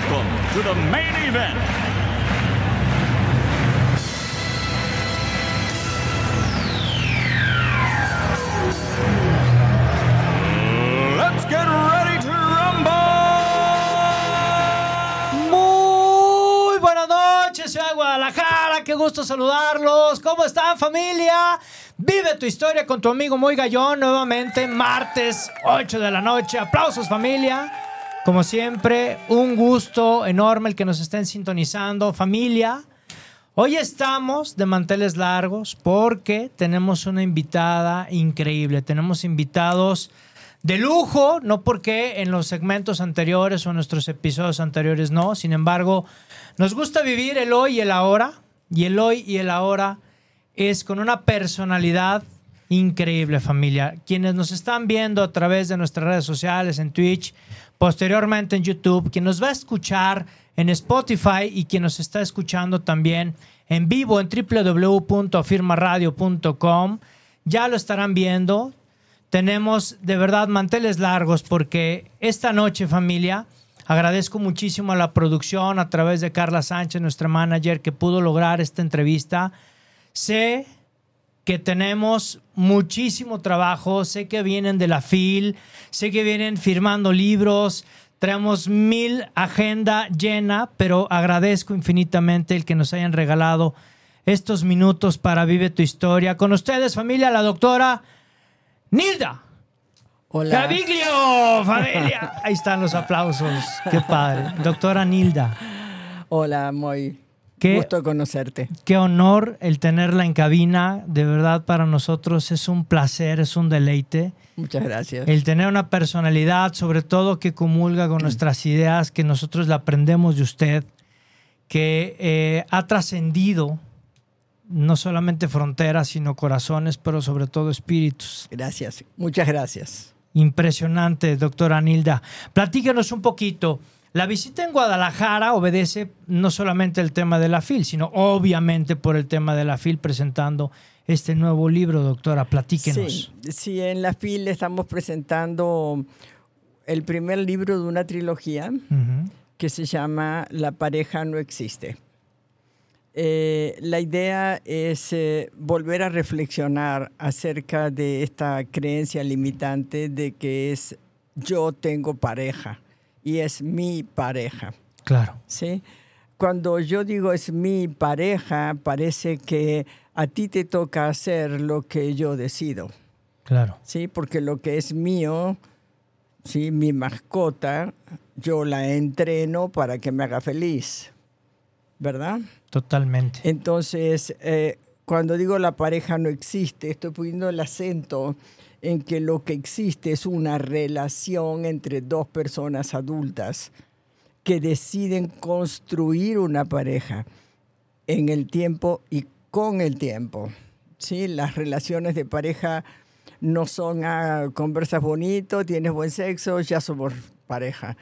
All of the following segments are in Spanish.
welcome to the main. Let's get ready to rumble! Muy buenas noches, de Guadalajara, qué gusto saludarlos. ¿Cómo están familia? Vive tu historia con tu amigo Muy Gallón nuevamente, martes 8 de la noche. Aplausos familia. Como siempre, un gusto enorme el que nos estén sintonizando. Familia, hoy estamos de manteles largos porque tenemos una invitada increíble. Tenemos invitados de lujo, no porque en los segmentos anteriores o en nuestros episodios anteriores no. Sin embargo, nos gusta vivir el hoy y el ahora. Y el hoy y el ahora es con una personalidad increíble, familia. Quienes nos están viendo a través de nuestras redes sociales, en Twitch, posteriormente en YouTube, quien nos va a escuchar en Spotify y quien nos está escuchando también en vivo en www.afirmaradio.com, ya lo estarán viendo. Tenemos de verdad manteles largos porque esta noche, familia, agradezco muchísimo a la producción a través de Carla Sánchez, nuestra manager, que pudo lograr esta entrevista. Que tenemos muchísimo trabajo, sé que vienen de la FIL, sé que vienen firmando libros, traemos mil agenda llena, pero agradezco infinitamente el que nos hayan regalado estos minutos para Vive tu Historia. Con ustedes, familia, la doctora Nilda. Hola. Gaviglio, familia. Ahí están los aplausos. Qué padre. Doctora Nilda. Hola, muy Qué- gusto conocerte. Qué honor el tenerla en cabina. De verdad, para nosotros es un placer, es un deleite. Muchas gracias. El tener una personalidad, sobre todo que comulga con nuestras ideas, que nosotros la aprendemos de usted, que eh, ha trascendido no solamente fronteras, sino corazones, pero sobre todo espíritus. Gracias. Muchas gracias. Impresionante, doctora Nilda. Platíquenos un poquito. La visita en Guadalajara obedece no solamente el tema de la FIL, sino obviamente por el tema de la FIL presentando este nuevo libro, doctora. Platíquenos. Sí, sí, en la FIL estamos presentando el primer libro de una trilogía que se llama La pareja no existe. Eh, la idea es eh, volver a reflexionar acerca de esta creencia limitante de que es yo tengo pareja y es mi pareja. Claro. ¿sí? Cuando yo digo es mi pareja, parece que a ti te toca hacer lo que yo decido, Claro. ¿sí? Porque lo que es mío, ¿sí? Mi mascota, yo la entreno para que me haga feliz, ¿verdad? Totalmente. Entonces, eh, cuando digo la pareja no existe, estoy poniendo el acento en que lo que existe es una relación entre dos personas adultas que deciden construir una pareja en el tiempo y con el tiempo. ¿sí? Las relaciones de pareja no son, ah, conversas bonito, tienes buen sexo, ya somos pareja.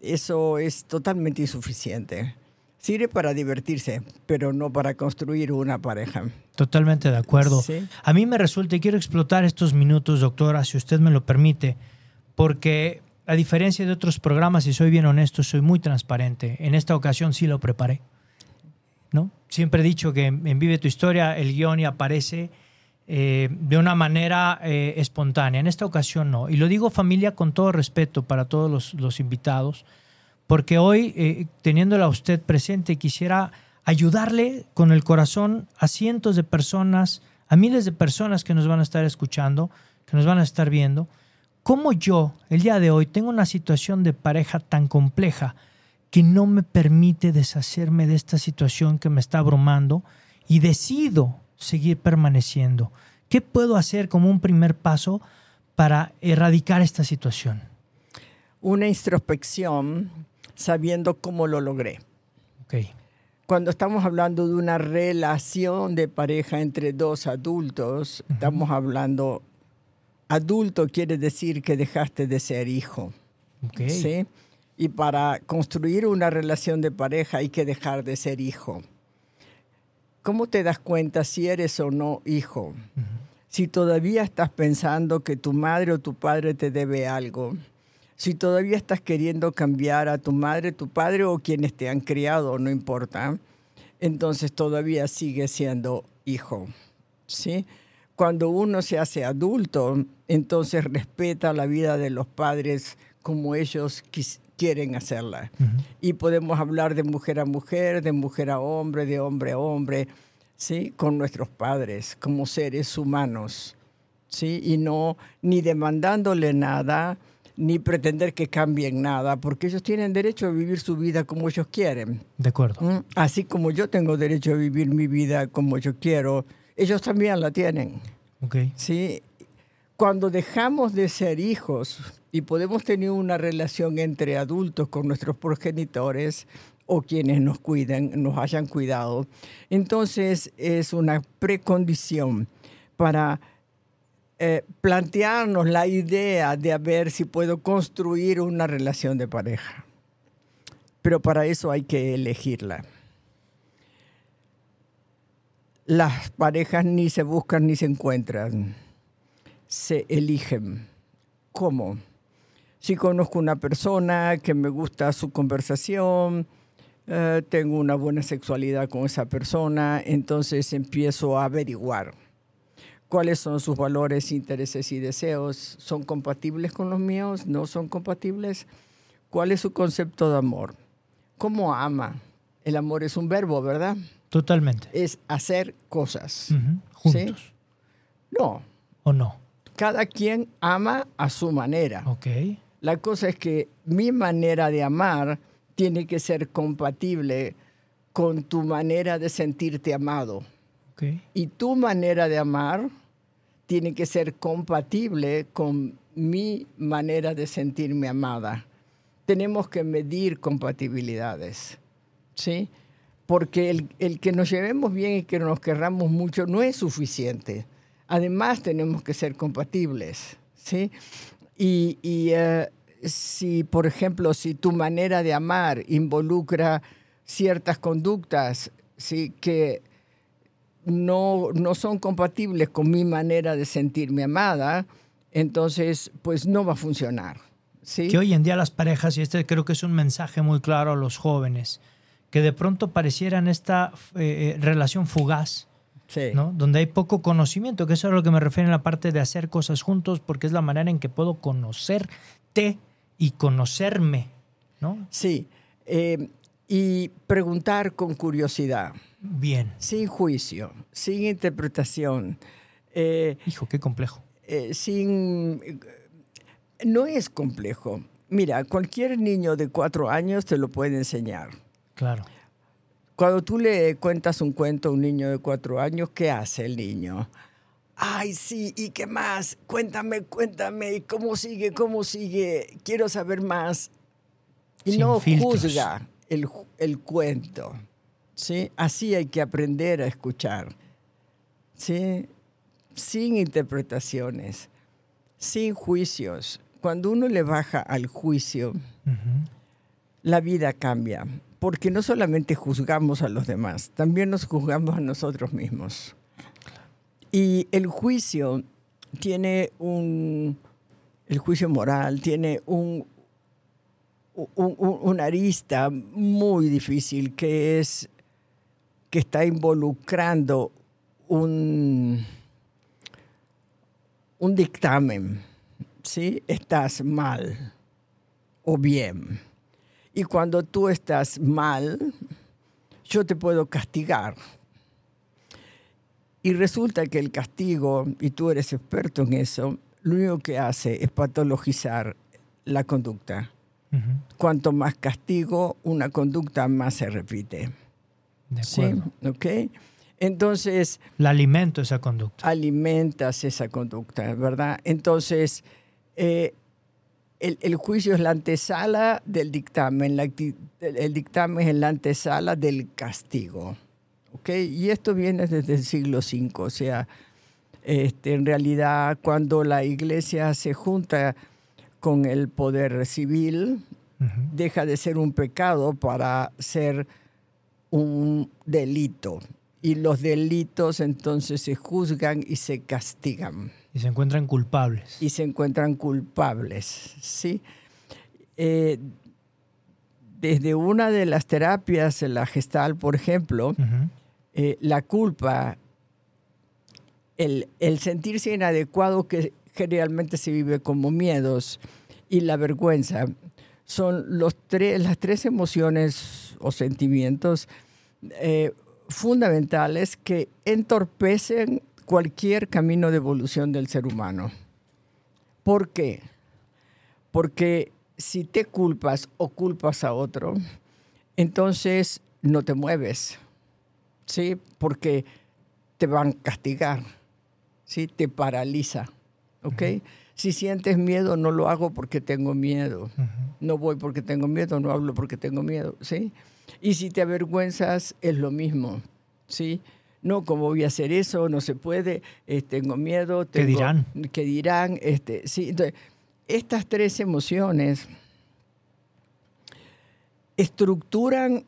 Eso es totalmente insuficiente. Sirve para divertirse, pero no para construir una pareja. Totalmente de acuerdo. Sí. A mí me resulta, y quiero explotar estos minutos, doctora, si usted me lo permite, porque a diferencia de otros programas, y soy bien honesto, soy muy transparente. En esta ocasión sí lo preparé. ¿no? Siempre he dicho que en Vive tu Historia el guion y aparece eh, de una manera eh, espontánea. En esta ocasión no. Y lo digo familia con todo respeto para todos los, los invitados, porque hoy, eh, teniéndola usted presente, quisiera ayudarle con el corazón a cientos de personas, a miles de personas que nos van a estar escuchando, que nos van a estar viendo, cómo yo, el día de hoy, tengo una situación de pareja tan compleja que no me permite deshacerme de esta situación que me está abrumando y decido seguir permaneciendo. ¿Qué puedo hacer como un primer paso para erradicar esta situación? Una introspección sabiendo cómo lo logré. Ok. Cuando estamos hablando de una relación de pareja entre dos adultos, estamos hablando, adulto quiere decir que dejaste de ser hijo. Ok. ¿sí? Y para construir una relación de pareja hay que dejar de ser hijo. ¿Cómo te das cuenta si eres o no hijo? Si todavía estás pensando que tu madre o tu padre te debe algo, si todavía estás queriendo cambiar a tu madre, tu padre o quienes te han criado, no importa, entonces todavía sigue siendo hijo. ¿sí? Cuando uno se hace adulto, entonces respeta la vida de los padres como ellos quieren hacerla. Y podemos hablar de mujer a mujer, de mujer a hombre, de hombre a hombre, ¿sí? con nuestros padres como seres humanos. ¿sí? Y no ni demandándole nada, ni pretender que cambien nada, porque ellos tienen derecho a vivir su vida como ellos quieren. De acuerdo. ¿Mm? Así como yo tengo derecho a vivir mi vida como yo quiero, ellos también la tienen. Ok. ¿sí? Cuando dejamos de ser hijos y podemos tener una relación entre adultos con nuestros progenitores o quienes nos cuiden, nos hayan cuidado, entonces es una precondición para eh, plantearnos la idea de ver si puedo construir una relación de pareja. Pero para eso hay que elegirla. Las parejas ni se buscan ni se encuentran, se eligen. ¿Cómo? Si conozco una persona que me gusta su conversación, eh, tengo una buena sexualidad con esa persona, entonces empiezo a averiguar cuáles son sus valores, intereses y deseos. ¿Son compatibles con los míos? ¿No son compatibles? ¿Cuál es su concepto de amor? ¿Cómo ama? El amor es un verbo, ¿verdad? Totalmente. Es hacer cosas. Ujú. ¿Sí? Juntos. No, ¿O no? cada quien ama a su manera. Ok. La cosa es que mi manera de amar tiene que ser compatible con tu manera de sentirte amado. Ok. Y tu manera de amar tiene que ser compatible con mi manera de sentirme amada. Tenemos que medir compatibilidades, ¿sí? Porque el, el que nos llevemos bien y que nos querramos mucho no es suficiente. Además tenemos que ser compatibles, ¿sí? Y, y, eh, si, por ejemplo, si tu manera de amar involucra ciertas conductas, ¿sí? Que no, no son compatibles con mi manera de sentirme amada, entonces pues no va a funcionar. ¿sí? Que hoy en día las parejas, y este creo que es un mensaje muy claro a los jóvenes, que de pronto parecieran esta eh, eh, relación fugaz, Sí. ¿no? Donde hay poco conocimiento, que eso es a lo que me refiero en la parte de hacer cosas juntos, porque es la manera en que puedo conocerte y conocerme, ¿no? Sí. Eh, y preguntar con curiosidad, Bien. sin juicio, sin interpretación, eh, Hijo, qué complejo. eh, sin... No es complejo. Mira, cualquier niño de cuatro años te lo puede enseñar. Claro. Cuando tú le cuentas un cuento a un niño de cuatro años, ¿qué hace el niño? Ay, sí, ¿y qué más? Cuéntame, cuéntame, ¿cómo sigue? ¿Cómo sigue? Quiero saber más. Y Sin no filtros. juzga el, el cuento. ¿Sí? Así hay que aprender a escuchar. ¿sí? Sin interpretaciones, sin juicios. Cuando uno le baja al juicio, la vida cambia, porque no solamente juzgamos a los demás, también nos juzgamos a nosotros mismos. Y el juicio tiene un, el juicio moral tiene un, un- un- arista muy difícil que es que está involucrando un, un dictamen, ¿sí? Estás mal o bien. Y cuando tú estás mal, yo te puedo castigar. Y resulta que el castigo, y tú eres experto en eso, lo único que hace es patologizar la conducta. Cuanto más castigo, una conducta más se repite. De ¿Sí? ¿Ok? Entonces, La alimento esa conducta. alimentas esa conducta, ¿verdad? Entonces, eh, el, el juicio es la antesala del dictamen, la acti- el, el dictamen es la antesala del castigo. ¿ok? Y esto viene desde el siglo V, o sea, este, en realidad cuando la iglesia se junta con el poder civil, deja de ser un pecado para ser un delito. Y los delitos entonces se juzgan y se castigan Y se encuentran culpables. y se encuentran culpables. ¿sí? Eh, desde una de las terapias, la gestal, por ejemplo, eh, la culpa, el, el sentirse inadecuado que generalmente se vive como miedos y la vergüenza son los tres, las tres emociones o sentimientos eh, fundamentales que entorpecen cualquier camino de evolución del ser humano. ¿Por qué? Porque si te culpas o culpas a otro, entonces no te mueves. ¿sí? Porque te van a castigar, ¿sí? Te paraliza, ¿ok? Si sientes miedo, no lo hago porque tengo miedo. No voy porque tengo miedo, no hablo porque tengo miedo, ¿sí? Y si te avergüenzas, es lo mismo, ¿sí? No, ¿cómo voy a hacer eso? No se puede, eh, tengo miedo. ¿Qué tengo- dirán? ¿Qué dirán? Este, sí, entonces, estas tres emociones estructuran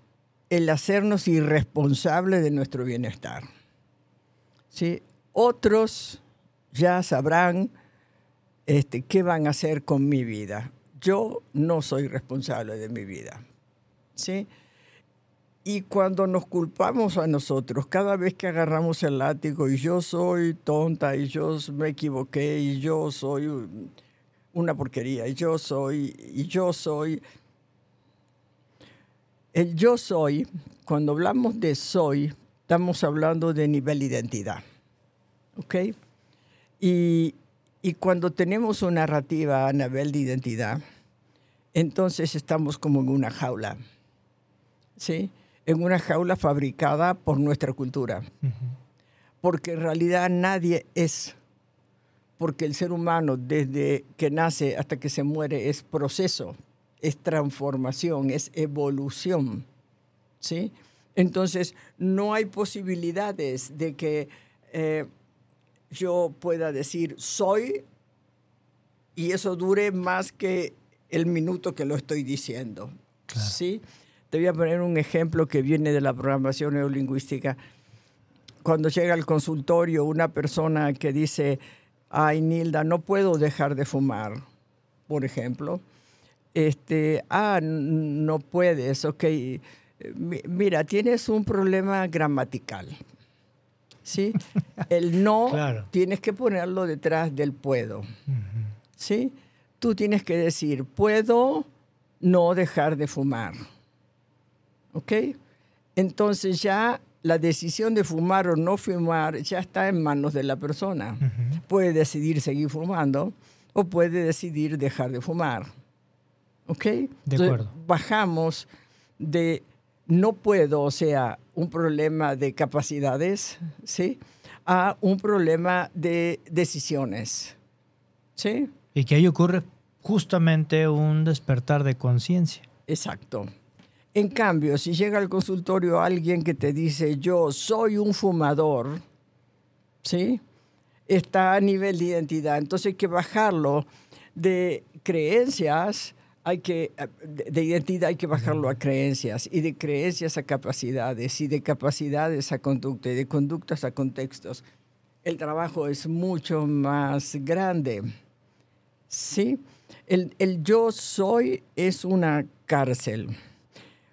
el hacernos irresponsables de nuestro bienestar. ¿Sí? Otros ya sabrán este, qué van a hacer con mi vida. Yo no soy responsable de mi vida. ¿Sí? Y cuando nos culpamos a nosotros, cada vez que agarramos el látigo y yo soy tonta y yo me equivoqué y yo soy una porquería y yo soy y yo soy el yo soy, cuando hablamos de soy, estamos hablando de nivel de identidad. ¿Ok? Y, y cuando tenemos una narrativa a nivel de identidad, entonces estamos como en una jaula. ¿Sí? En una jaula fabricada por nuestra cultura. Porque en realidad nadie es. Porque el ser humano, desde que nace hasta que se muere, es proceso es transformación, es evolución. ¿sí? Entonces, no hay posibilidades de que eh, yo pueda decir soy y eso dure más que el minuto que lo estoy diciendo. ¿sí? Te voy a poner un ejemplo que viene de la programación neurolingüística. Cuando llega al consultorio una persona que dice, ay, Nilda, no puedo dejar de fumar, por ejemplo, este, ah, no puedes, ok. Mira, tienes un problema gramatical. ¿Sí? El no Claro. tienes que ponerlo detrás del puedo. ¿Sí? Tú tienes que decir, puedo no dejar de fumar. ¿Ok? Entonces ya la decisión de fumar o no fumar ya está en manos de la persona. Puede decidir seguir fumando o puede decidir dejar de fumar. ¿Ok? Entonces, acuerdo. Bajamos de no puedo, o sea, un problema de capacidades, ¿sí? A un problema de decisiones, ¿sí? Y que ahí ocurre justamente un despertar de conciencia. Exacto. En cambio, si llega al consultorio alguien que te dice, yo soy un fumador, ¿sí? Está a nivel de identidad. Entonces hay que bajarlo de creencias, hay que, de de identidad hay que bajarlo a creencias, y de creencias a capacidades, y de capacidades a conducta, y de conductas a contextos. El trabajo es mucho más grande. ¿sí? El, el yo soy es una cárcel.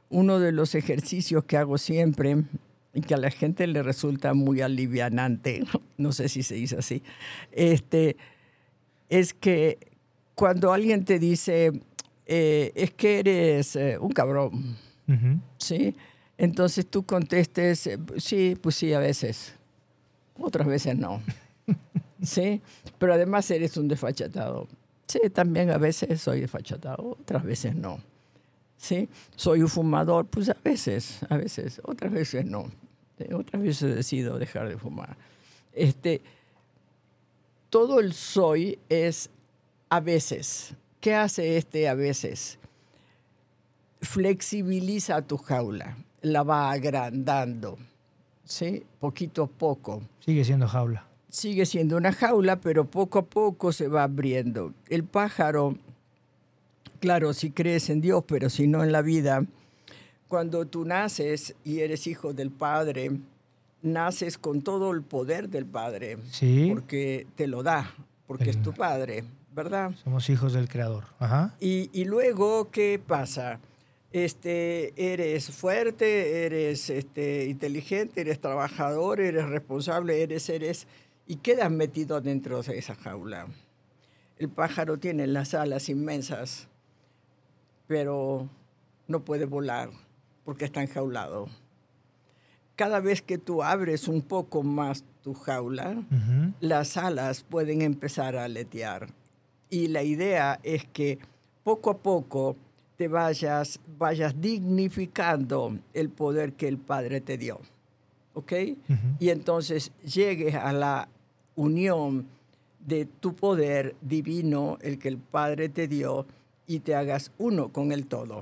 Uno de los ejercicios que hago siempre y que a la gente le resulta muy alivianante, no sé si se dice así, este, es que cuando alguien te dice, eh, es que eres eh, un cabrón. ¿sí? Entonces tú contestes, eh, sí, pues sí, a veces. Otras veces no. ¿Sí? Pero además eres un desfachatado. Sí, también a veces soy desfachatado, otras veces no. ¿Sí? Soy un fumador, pues a veces, a veces, otras veces no. Otras veces decido dejar de fumar. Este, todo el soy es a veces, ¿Qué hace este a veces? Flexibiliza tu jaula, la va agrandando, ¿sí? Poquito a poco. Sigue siendo jaula. Sigue siendo una jaula, pero poco a poco se va abriendo. El pájaro, claro, si crees en Dios, pero si no en la vida, cuando tú naces y eres hijo del Padre, naces con todo el poder del Padre, Sí. porque te lo da, porque es tu Padre, ¿verdad? Somos hijos del Creador. Ajá. Y, y luego, ¿qué pasa? Este, eres fuerte, eres este, inteligente, eres trabajador, eres responsable, eres, eres, y quedas metido dentro de esa jaula. El pájaro tiene las alas inmensas, pero no puede volar porque está enjaulado. Cada vez que tú abres un poco más tu jaula, Ujú. las alas pueden empezar a aletear. Y la idea es que poco a poco te vayas, vayas dignificando el poder que el Padre te dio. ¿Ok? Y entonces llegues a la unión de tu poder divino, el que el Padre te dio, y te hagas uno con el todo.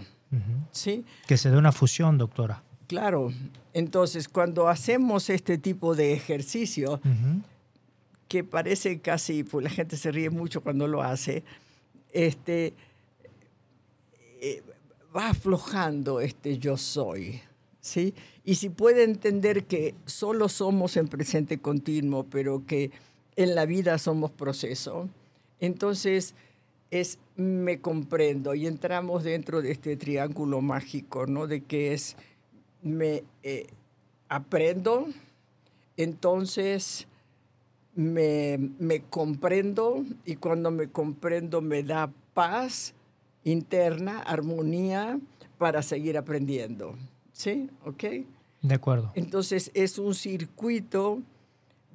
¿Sí? Que se dé una fusión, doctora. Claro. Entonces, cuando hacemos este tipo de ejercicio, Ujú. Que parece casi, pues la gente se ríe mucho cuando lo hace, este, eh, va aflojando este yo soy, ¿sí? Y si puede entender que solo somos en presente continuo, pero que en la vida somos proceso, entonces es me comprendo y entramos dentro de este triángulo mágico, ¿no? De que es me eh, aprendo, entonces me, me comprendo y cuando me comprendo me da paz interna, armonía para seguir aprendiendo. ¿Sí? ¿Ok? De acuerdo. Entonces es un circuito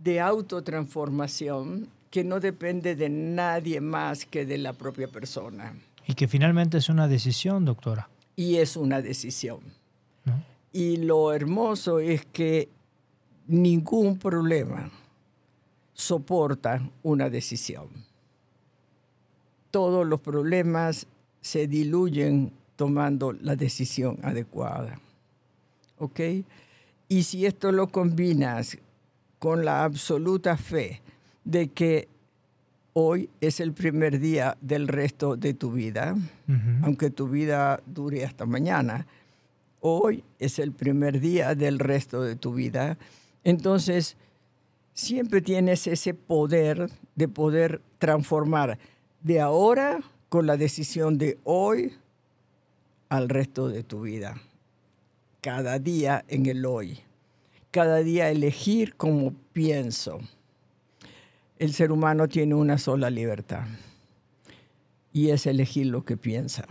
de autotransformación que no depende de nadie más que de la propia persona. Y que finalmente es una decisión, doctora. Y es una decisión. ¿no? Y lo hermoso es que ningún problema soporta una decisión. Todos los problemas se diluyen tomando la decisión adecuada. ¿Ok? Y si esto lo combinas con la absoluta fe de que hoy es el primer día del resto de tu vida, aunque tu vida dure hasta mañana, hoy es el primer día del resto de tu vida, entonces siempre tienes ese poder de poder transformar de ahora con la decisión de hoy al resto de tu vida. Cada día en el hoy. Cada día elegir como pienso. El ser humano tiene una sola libertad y es elegir lo que piensa.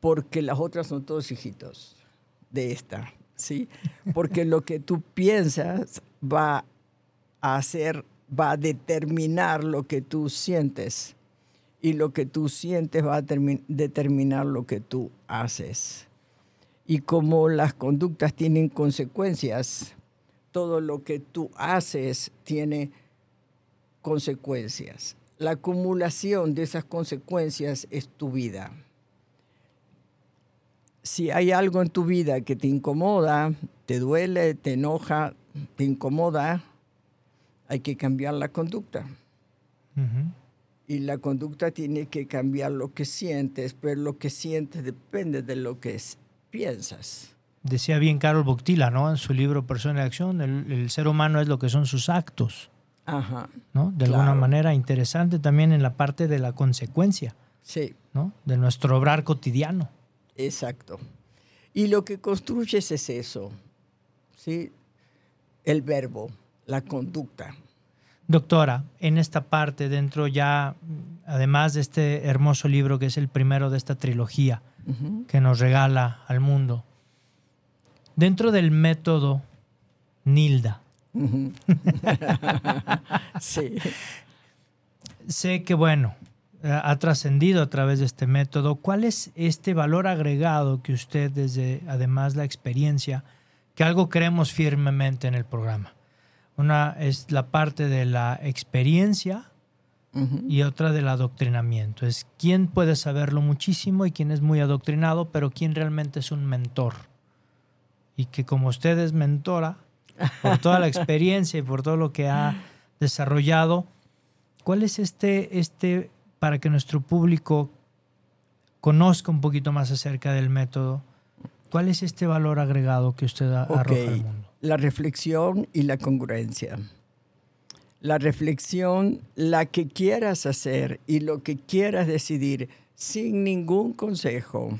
Porque las otras son todos hijitos de esta, ¿sí? Porque lo que tú piensas va a hacer, va a determinar lo que tú sientes. Y lo que tú sientes va a termi- determinar lo que tú haces. Y como las conductas tienen consecuencias, todo lo que tú haces tiene consecuencias. La acumulación de esas consecuencias es tu vida. Si hay algo en tu vida que te incomoda, te duele, te enoja, te incomoda, hay que cambiar la conducta. Y la conducta tiene que cambiar lo que sientes, pero lo que sientes depende de lo que es- piensas. Decía bien Carol Boctila, ¿no? En su libro Persona de Acción, el, el ser humano es lo que son sus actos, Ajá, ¿no? De Claro. alguna manera interesante también en la parte de la consecuencia, sí. ¿no? De nuestro obrar cotidiano. Exacto. Y lo que construyes es eso, ¿sí? El verbo, la conducta. Doctora, en esta parte, dentro ya, además de este hermoso libro que es el primero de esta trilogía que nos regala al mundo, dentro del método Nilda, Sí, sé que, bueno, ha trascendido a través de este método. ¿Cuál es este valor agregado que usted, desde además la experiencia, que algo creemos firmemente en el programa? Una es la parte de la experiencia y otra del adoctrinamiento. Es quién puede saberlo muchísimo y quién es muy adoctrinado, pero quién realmente es un mentor. Y que como usted es mentora, por toda la experiencia y por todo lo que ha desarrollado, ¿cuál es este, este, para que nuestro público conozca un poquito más acerca del método, cuál es este valor agregado que usted arroja al mundo? La reflexión y la congruencia. La reflexión, la que quieras hacer y lo que quieras decidir sin ningún consejo,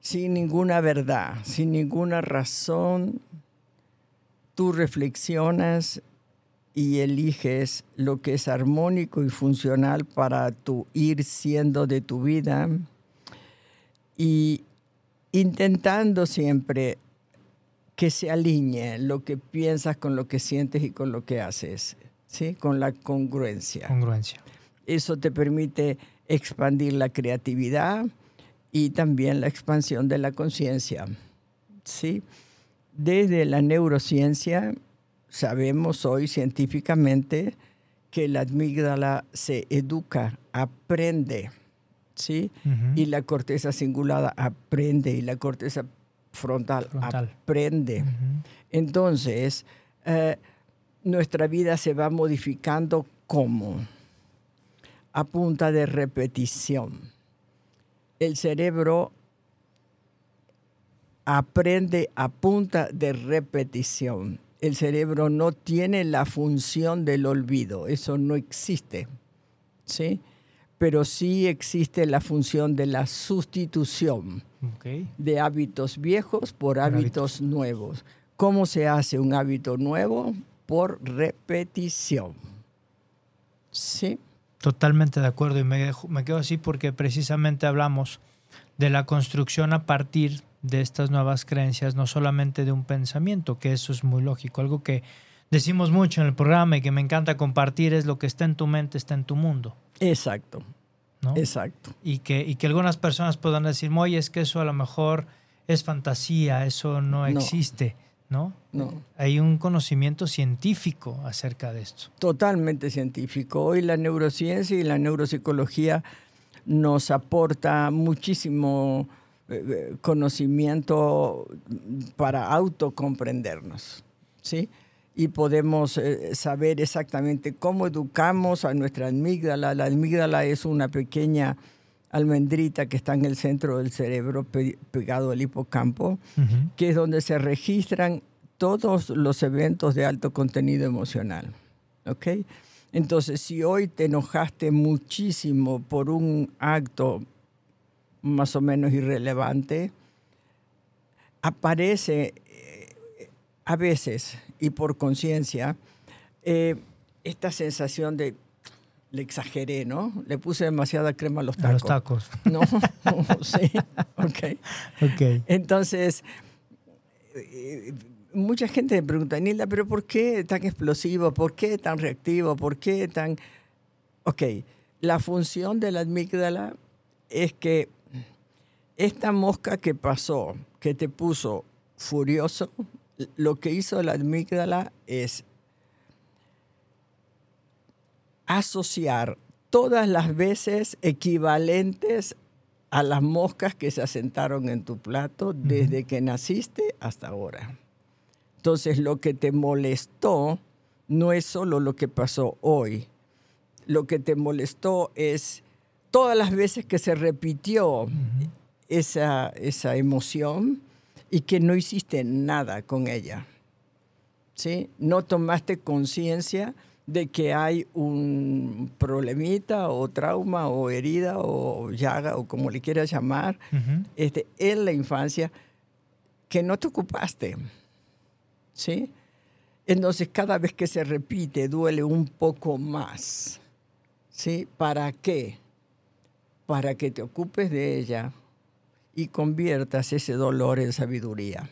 sin ninguna verdad, sin ninguna razón, tú reflexionas y eliges lo que es armónico y funcional para tu ir siendo de tu vida y intentando siempre que se alinee lo que piensas con lo que sientes y con lo que haces, ¿sí? Con la congruencia. Congruencia. Eso te permite expandir la creatividad y también la expansión de la conciencia, ¿sí? Desde la neurociencia sabemos hoy científicamente que la amígdala se educa, aprende, ¿sí? Y la corteza cingulada aprende y la corteza frontal, Frontal. aprende. Entonces, eh, nuestra vida se va modificando como a punta de repetición. El cerebro aprende a punta de repetición. El cerebro no tiene la función del olvido, eso no existe. ¿sí? Pero sí existe la función de la sustitución de hábitos viejos por hábitos nuevos. ¿Cómo se hace un hábito nuevo? Por repetición. ¿Sí? Totalmente de acuerdo y me, dejo- me quedo así porque precisamente hablamos de la construcción a partir de estas nuevas creencias, no solamente de un pensamiento, que eso es muy lógico. Algo que decimos mucho en el programa y que me encanta compartir es lo que está en tu mente, está en tu mundo. Exacto, ¿no? exacto. y que, y que algunas personas puedan decir, oye, es que eso a lo mejor es fantasía, eso no, No. existe, ¿no? No. Hay un conocimiento científico acerca de esto. Totalmente científico. Hoy la neurociencia y la neuropsicología nos aporta muchísimo eh, eh, conocimiento para autocomprendernos, ¿sí? Y podemos eh, saber exactamente cómo educamos a nuestra amígdala. La amígdala es una pequeña almendrita que está en el centro del cerebro, pe- pegado al hipocampo, que es donde se registran todos los eventos de alto contenido emocional. ¿Ok? Entonces, si hoy te enojaste muchísimo por un acto más o menos irrelevante, aparece eh, a veces y por conciencia eh, esta sensación de le exageré, ¿no? Le puse demasiada crema a los A tacos. los tacos. No, sí, ok. Ok. Entonces, eh, mucha gente me pregunta, Nilda, pero ¿por qué tan explosivo? ¿Por qué tan reactivo? ¿Por qué tan...? Ok, la función de la amígdala es que esta mosca que pasó, que te puso furioso, lo que hizo la amígdala es asociar todas las veces equivalentes a las moscas que se asentaron en tu plato desde que naciste hasta ahora. Entonces, lo que te molestó no es solo lo que pasó hoy. Lo que te molestó es todas las veces que se repitió esa, esa emoción y que no hiciste nada con ella. ¿Sí? No tomaste conciencia de que hay un problemita o trauma o herida o llaga o como le quieras llamar Ujú. este, en la infancia que no te ocupaste. ¿Sí? Entonces cada vez que se repite duele un poco más. ¿Sí? ¿Para qué? Para que te ocupes de ella y conviertas ese dolor en sabiduría.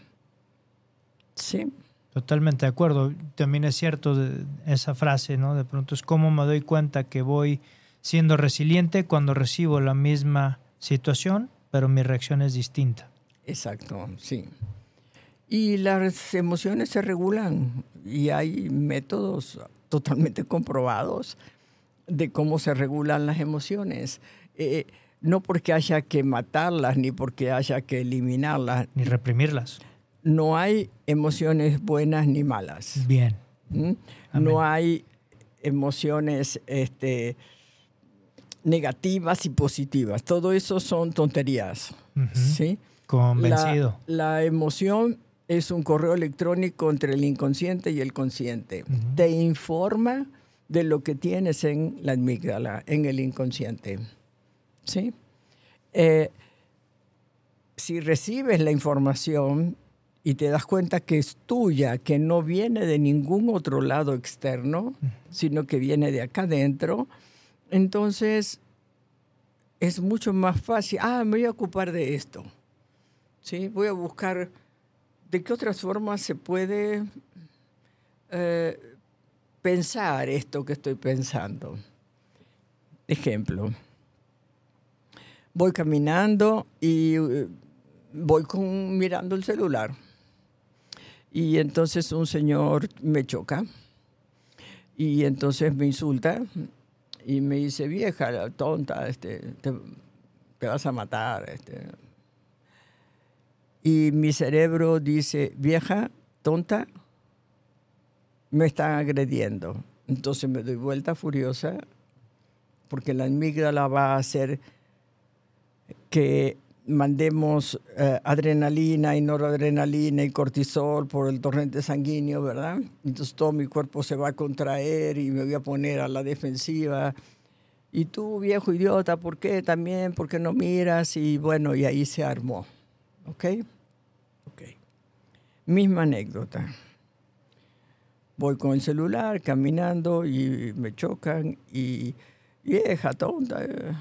¿Sí? Totalmente de acuerdo. También es cierto de- esa frase, ¿no? De pronto es cómo me doy cuenta que voy siendo resiliente cuando recibo la misma situación, pero mi reacción es distinta. Exacto, sí. Y las emociones se regulan y hay métodos totalmente comprobados de cómo se regulan las emociones. Eh, no porque haya que matarlas ni porque haya que eliminarlas. Ni reprimirlas. No hay emociones buenas ni malas. Bien. ¿Mm? No hay emociones este, negativas y positivas. Todo eso son tonterías. ¿sí? Convencido. La, emoción es un correo electrónico entre el inconsciente y el consciente. Te informa de lo que tienes en la amígdala, en el inconsciente. ¿Sí? Eh, si recibes la información y te das cuenta que es tuya, que no viene de ningún otro lado externo, sino que viene de acá adentro, entonces es mucho más fácil. Ah, me voy a ocupar de esto. ¿Sí? Voy a buscar de qué otras formas se puede eh, pensar esto que estoy pensando. Ejemplo, voy caminando y eh, voy con, mirando el celular y entonces un señor me choca y entonces me insulta y me dice, vieja, tonta, este, te, vas a matar. Este. Y mi cerebro dice, vieja, tonta, me están agrediendo. Entonces me doy vuelta furiosa porque la amígdala va a hacer que mandemos eh, adrenalina y noradrenalina y cortisol por el torrente sanguíneo, ¿verdad? Entonces todo mi cuerpo se va a contraer y me voy a poner a la defensiva. Y tú, viejo idiota, ¿por qué también? ¿Por qué no miras? Y bueno, y ahí se armó. ¿Ok? Ok. Misma anécdota. Voy con el celular caminando y me chocan y vieja tonta. Eh,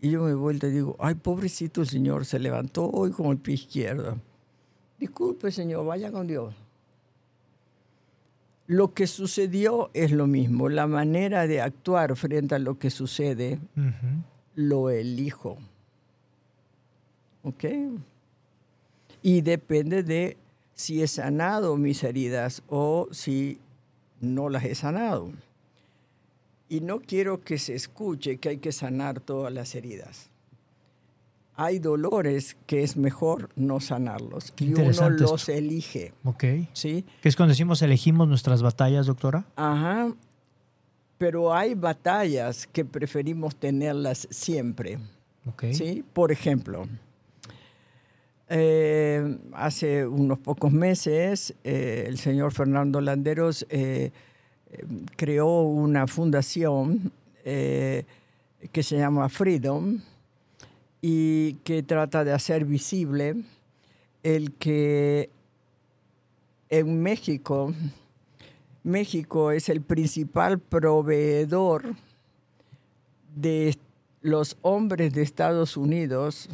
y yo me vuelto y digo, ay, pobrecito el Señor, se levantó hoy con el pie izquierdo. Disculpe, Señor, vaya con Dios. Lo que sucedió es lo mismo. La manera de actuar frente a lo que sucede, lo elijo. ¿Ok? Y depende de si he sanado mis heridas o si no las he sanado. Y no quiero que se escuche que hay que sanar todas las heridas. Hay dolores que es mejor no sanarlos y uno los elige. Ok. ¿Sí? ¿Qué es cuando decimos elegimos nuestras batallas, doctora? Ajá. Pero hay batallas que preferimos tenerlas siempre. Ok. ¿Sí? Por ejemplo, eh, hace unos pocos meses eh, el señor Fernando Landeros eh, creó una fundación eh, que se llama Freedom y que trata de hacer visible el que en México, México es el principal proveedor de los hombres de Estados Unidos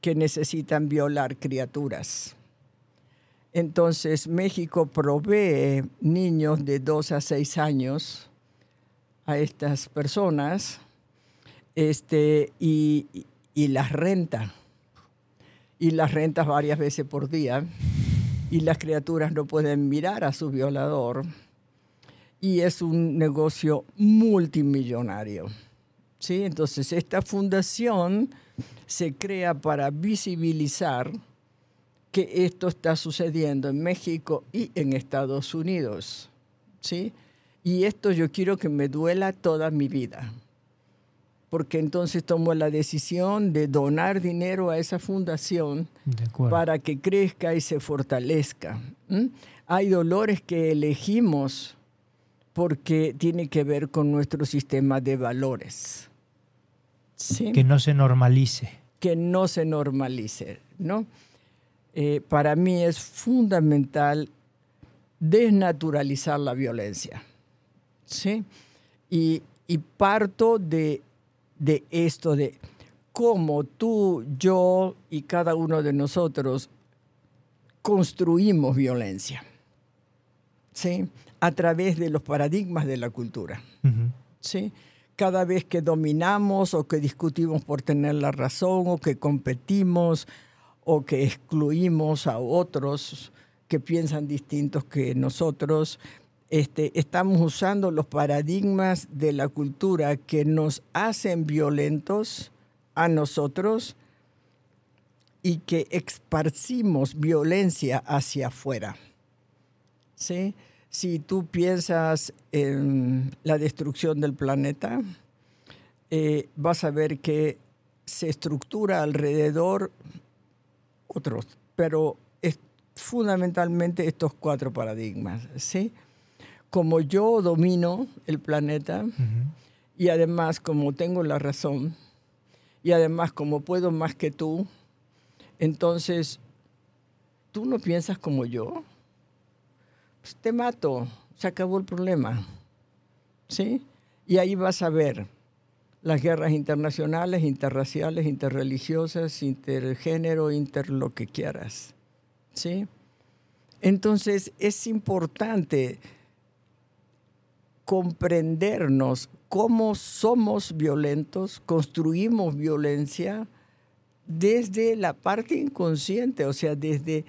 que necesitan violar criaturas. Entonces México provee niños de 2 a 6 años a estas personas este, y, las renta. Y las rentas varias veces por día. Y las criaturas no pueden mirar a su violador. Y es un negocio multimillonario. ¿Sí? Entonces esta fundación se crea para visibilizar que esto está sucediendo en México y en Estados Unidos. ¿sí? Y esto yo quiero que me duela toda mi vida, porque entonces tomo la decisión de donar dinero a esa fundación para que crezca y se fortalezca. Hay dolores que elegimos porque tiene que ver con nuestro sistema de valores. ¿Sí? Que no se normalice. Que no se normalice, ¿no? Eh, para mí es fundamental desnaturalizar la violencia. ¿sí? Y, parto de, de esto, de cómo tú, yo y cada uno de nosotros construimos violencia. ¿sí? A través de los paradigmas de la cultura. ¿sí? Cada vez que dominamos o que discutimos por tener la razón o que competimos o que excluimos a otros que piensan distintos que nosotros, este, estamos usando los paradigmas de la cultura que nos hacen violentos a nosotros y que esparcimos violencia hacia afuera. ¿Sí? Si tú piensas en la destrucción del planeta, eh, vas a ver que se estructura alrededor otros, pero es fundamentalmente estos cuatro paradigmas. ¿sí? Como yo domino el planeta y además como tengo la razón y además como puedo más que tú, entonces, ¿tú no piensas como yo? Pues te mato, se acabó el problema. ¿Sí? Y ahí vas a ver las guerras internacionales, interraciales, interreligiosas, intergénero, inter lo que quieras. ¿Sí? Entonces es importante comprendernos cómo somos violentos, construimos violencia, desde la parte inconsciente, o sea, desde,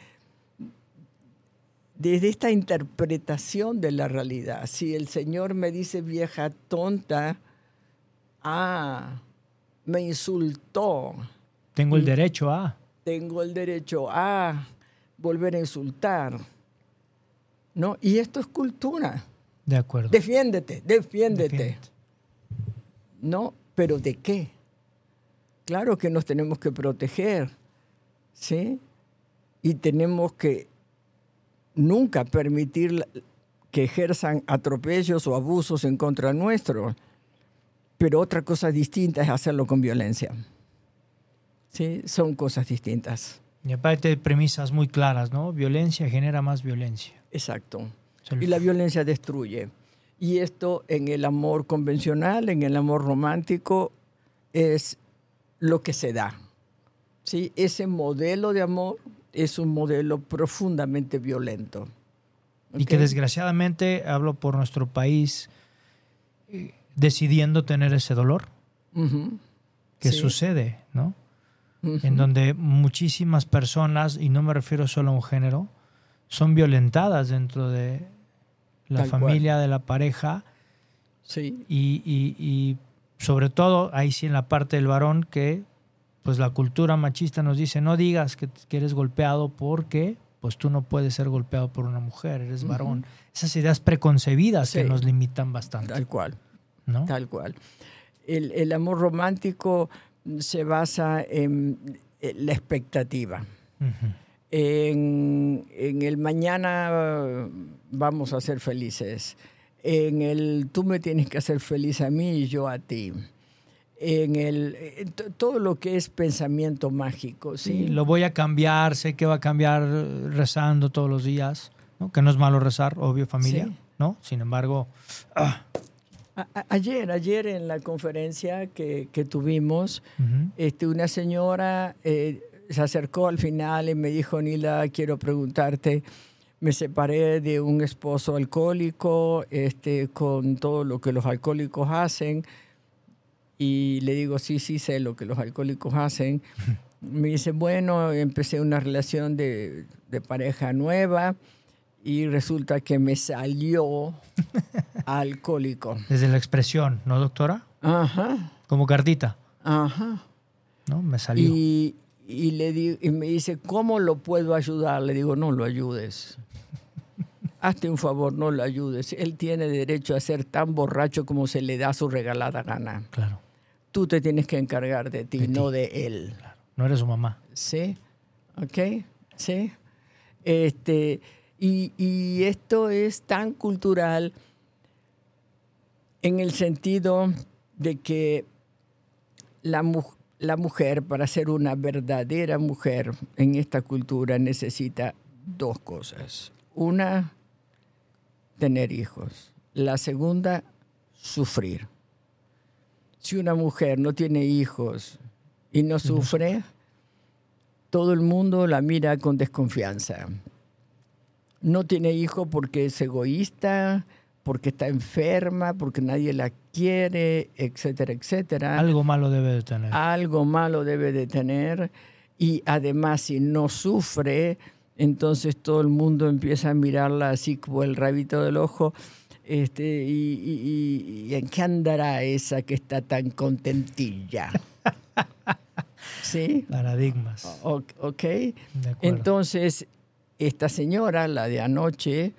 desde esta interpretación de la realidad. Si el Señor me dice vieja tonta, ah, me insultó. Tengo el derecho a. Tengo el derecho a volver a insultar. ¿No? Y esto es cultura. De acuerdo. Defiéndete, defiéndete. defiéndete. ¿No? ¿Pero de qué? Claro que nos tenemos que proteger, ¿sí? Y tenemos que nunca permitir que ejerzan atropellos o abusos en contra nuestro. Pero otra cosa distinta es hacerlo con violencia. ¿Sí? Son cosas distintas. Y aparte de premisas muy claras, ¿no? Violencia genera más violencia. Exacto. Y la violencia destruye. Y esto en el amor convencional, en el amor romántico, es lo que se da. ¿sí? Ese modelo de amor es un modelo profundamente violento. Y que desgraciadamente, hablo por nuestro país, eh, decidiendo tener ese dolor que sucede, ¿no? En donde muchísimas personas, y no me refiero solo a un género, son violentadas dentro de la familia, de la pareja. Sí. Y, y sobre todo ahí sí en la parte del varón que pues la cultura machista nos dice no digas que, eres golpeado porque pues tú no puedes ser golpeado por una mujer, eres varón. Esas ideas preconcebidas que nos limitan bastante. Tal cual. ¿No? Tal cual. El, amor romántico se basa en, la expectativa. en, en, el mañana vamos a ser felices en el tú me tienes que hacer feliz a mí y yo a ti. En el todo lo que es pensamiento mágico, ¿sí? lo voy a cambiar, sé que va a cambiar rezando todos los días, ¿no? que no es malo rezar, obvio, familia, ¿no? Sin embargo, ah. Ayer, ayer en la conferencia que, tuvimos, este, una señora eh, se acercó al final y me dijo, Nila, quiero preguntarte, me separé de un esposo alcohólico, este, con todo lo que los alcohólicos hacen. Y le digo, sí, sí, sé lo que los alcohólicos hacen. Me dice, bueno, empecé una relación de, pareja nueva y resulta que me salió alcohólico. Desde la expresión, ¿no, doctora? Ajá. Como cartita. Ajá. ¿No? Me salió. Y, y, le y me dice, ¿cómo lo puedo ayudar? Le digo, no lo ayudes hazte un favor, no lo ayudes. Él tiene derecho a ser tan borracho como se le da su regalada gana. Claro. Tú te tienes que encargar de ti, no de él. No eres su mamá. Sí, ok, sí. Este, y, esto es tan cultural en el sentido de que la, la mujer, para ser una verdadera mujer en esta cultura, necesita dos cosas. Una, tener hijos. La segunda, sufrir. Si una mujer no tiene hijos y no sufre, todo el mundo la mira con desconfianza. No tiene hijos porque es egoísta, porque está enferma, porque nadie la quiere, etcétera, etcétera. Algo malo debe de tener. Algo malo debe de tener. Y además, si no sufre, Entonces todo el mundo empieza a mirarla así como el rabito del ojo. Este, y, y- y- y en qué andará esa que está tan contentilla? ¿Sí? Paradigmas. O- ok. Entonces, esta señora, la de anoche,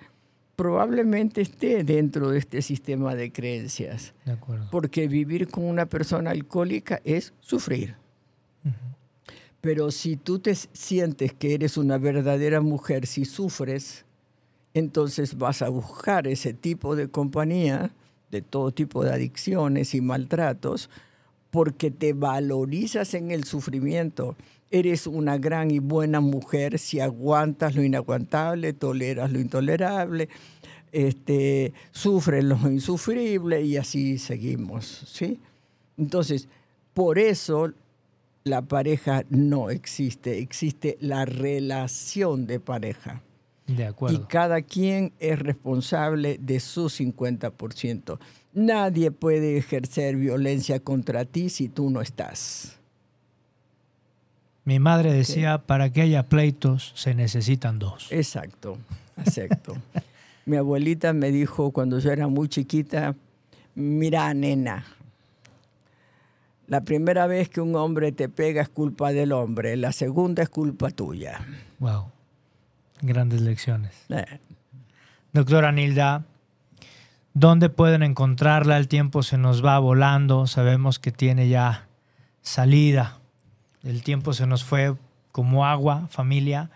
probablemente esté dentro de este sistema de creencias, de acuerdo. porque vivir con una persona alcohólica es sufrir. Pero si tú te sientes que eres una verdadera mujer, si sufres, entonces vas a buscar ese tipo de compañía, de todo tipo de adicciones y maltratos, porque te valorizas en el sufrimiento. Eres una gran y buena mujer si aguantas lo inaguantable, toleras lo intolerable, este, sufres lo insufrible y así seguimos, ¿sí? Entonces, por eso la pareja no existe, existe la relación de pareja. De Y acuerdo. cada quien es responsable de su 50%. Nadie puede ejercer violencia contra ti si tú no estás. Mi madre decía, para que haya pleitos se necesitan dos. Exacto, exacto. Mi abuelita me dijo cuando yo era muy chiquita, mira nena, la primera vez que un hombre te pega es culpa del hombre, la segunda es culpa tuya. Wow. Grandes lecciones. Eh, Doctora Nilda, ¿dónde pueden encontrarla? El tiempo se nos va volando. Sabemos que tiene ya salida. El tiempo se nos fue como agua, familia.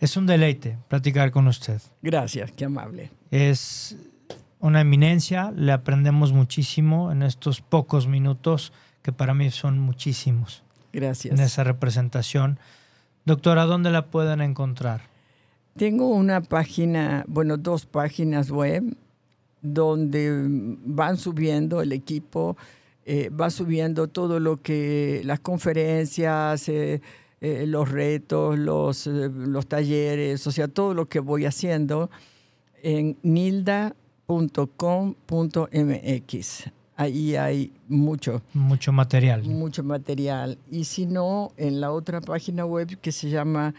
Es un deleite platicar con usted. Gracias, qué amable. Es una eminencia. Le aprendemos muchísimo en estos pocos minutos, que para mí son muchísimos, Gracias. en esa representación. Doctora, ¿dónde la pueden encontrar? Tengo una página, bueno, dos páginas web donde van subiendo el equipo, eh, va subiendo todo lo que, las conferencias, eh, eh, los retos, los, los talleres, o sea, todo lo que voy haciendo en nilda.com.mx. Ahí hay mucho Mucho material. mucho material. Y si no, en la otra página web que se llama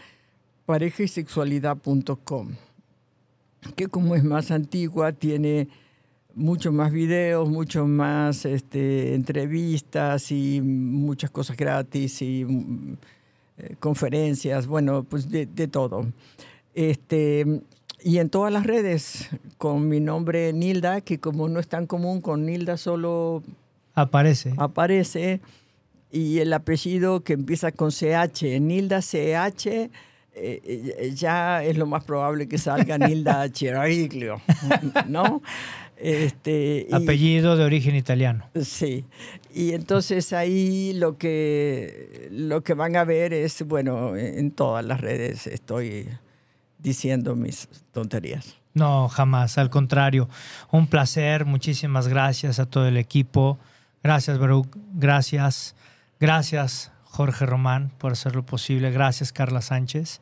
parejaysexualidad.com, que como es más antigua, tiene mucho más videos, mucho más este, entrevistas y muchas cosas gratis y mm, eh, conferencias, bueno, pues de, de todo. Este, y en todas las redes, con mi nombre Nilda, que como no es tan común, con Nilda solo Aparece. aparece y el apellido que empieza con CH, Nilda CH, eh, eh, ya es lo más probable que salga Nilda Chiriglio, ¿no? Este, y- Apellido de origen italiano. Sí, y entonces ahí lo que, lo que van a ver es, bueno, en todas las redes estoy diciendo mis tonterías. No, jamás. Al contrario. Un placer. Muchísimas gracias a todo el equipo. Gracias, Baruch. Gracias. Gracias, Jorge Román, por hacerlo posible. Gracias, Carla Sánchez.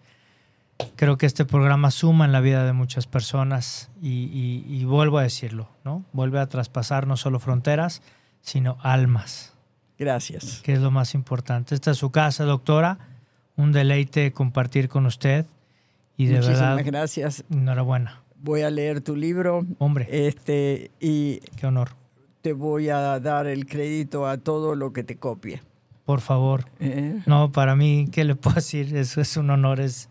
Creo que este programa suma en la vida de muchas personas y, y- y vuelvo a decirlo, ¿no? Vuelve a traspasar no solo fronteras, sino almas, Gracias. que es lo más importante. Esta es su casa, doctora. Un deleite compartir con usted y de Muchísimas verdad, gracias. enhorabuena. Voy a leer tu libro Hombre, este, y qué honor. te voy a dar el crédito a todo lo que te copie. Por favor. ¿eh? No, para mí, ¿qué le puedo decir? Eso es un honor, es,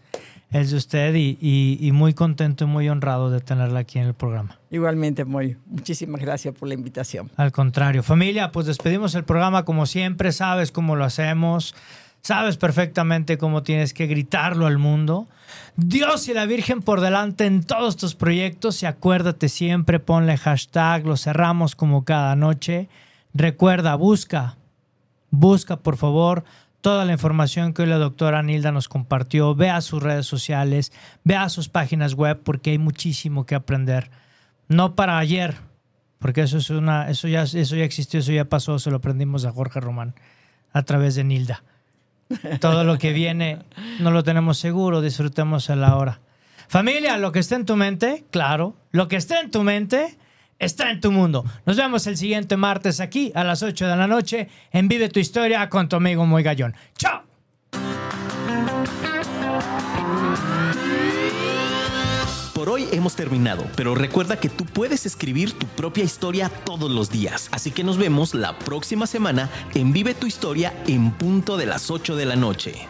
es de usted y, y- y muy contento y muy honrado de tenerla aquí en el programa. Igualmente, Moy. Muchísimas gracias por la invitación. Al contrario, familia, pues despedimos el programa como siempre, sabes cómo lo hacemos, sabes perfectamente cómo tienes que gritarlo al mundo. Dios y la Virgen por delante en todos tus proyectos y acuérdate siempre, ponle hashtag, lo cerramos como cada noche. Recuerda, busca, busca por favor toda la información que hoy la doctora Nilda nos compartió, vea sus redes sociales, vea sus páginas web porque hay muchísimo que aprender. No para ayer, porque eso es una, eso ya, eso ya existió, eso ya pasó, se lo aprendimos a Jorge Román a través de Nilda. Todo lo que viene no lo tenemos seguro, disfrutemos a la hora. Familia, lo que está en tu mente, claro, lo que está en tu mente está en tu mundo. Nos vemos el siguiente martes aquí a las 8 de la noche en Vive tu historia con tu amigo Muy Gallón. ¡Chao! hoy hemos terminado, pero recuerda que tú puedes escribir tu propia historia todos los días. Así que nos vemos la próxima semana en Vive tu historia en punto de las 8 de la noche.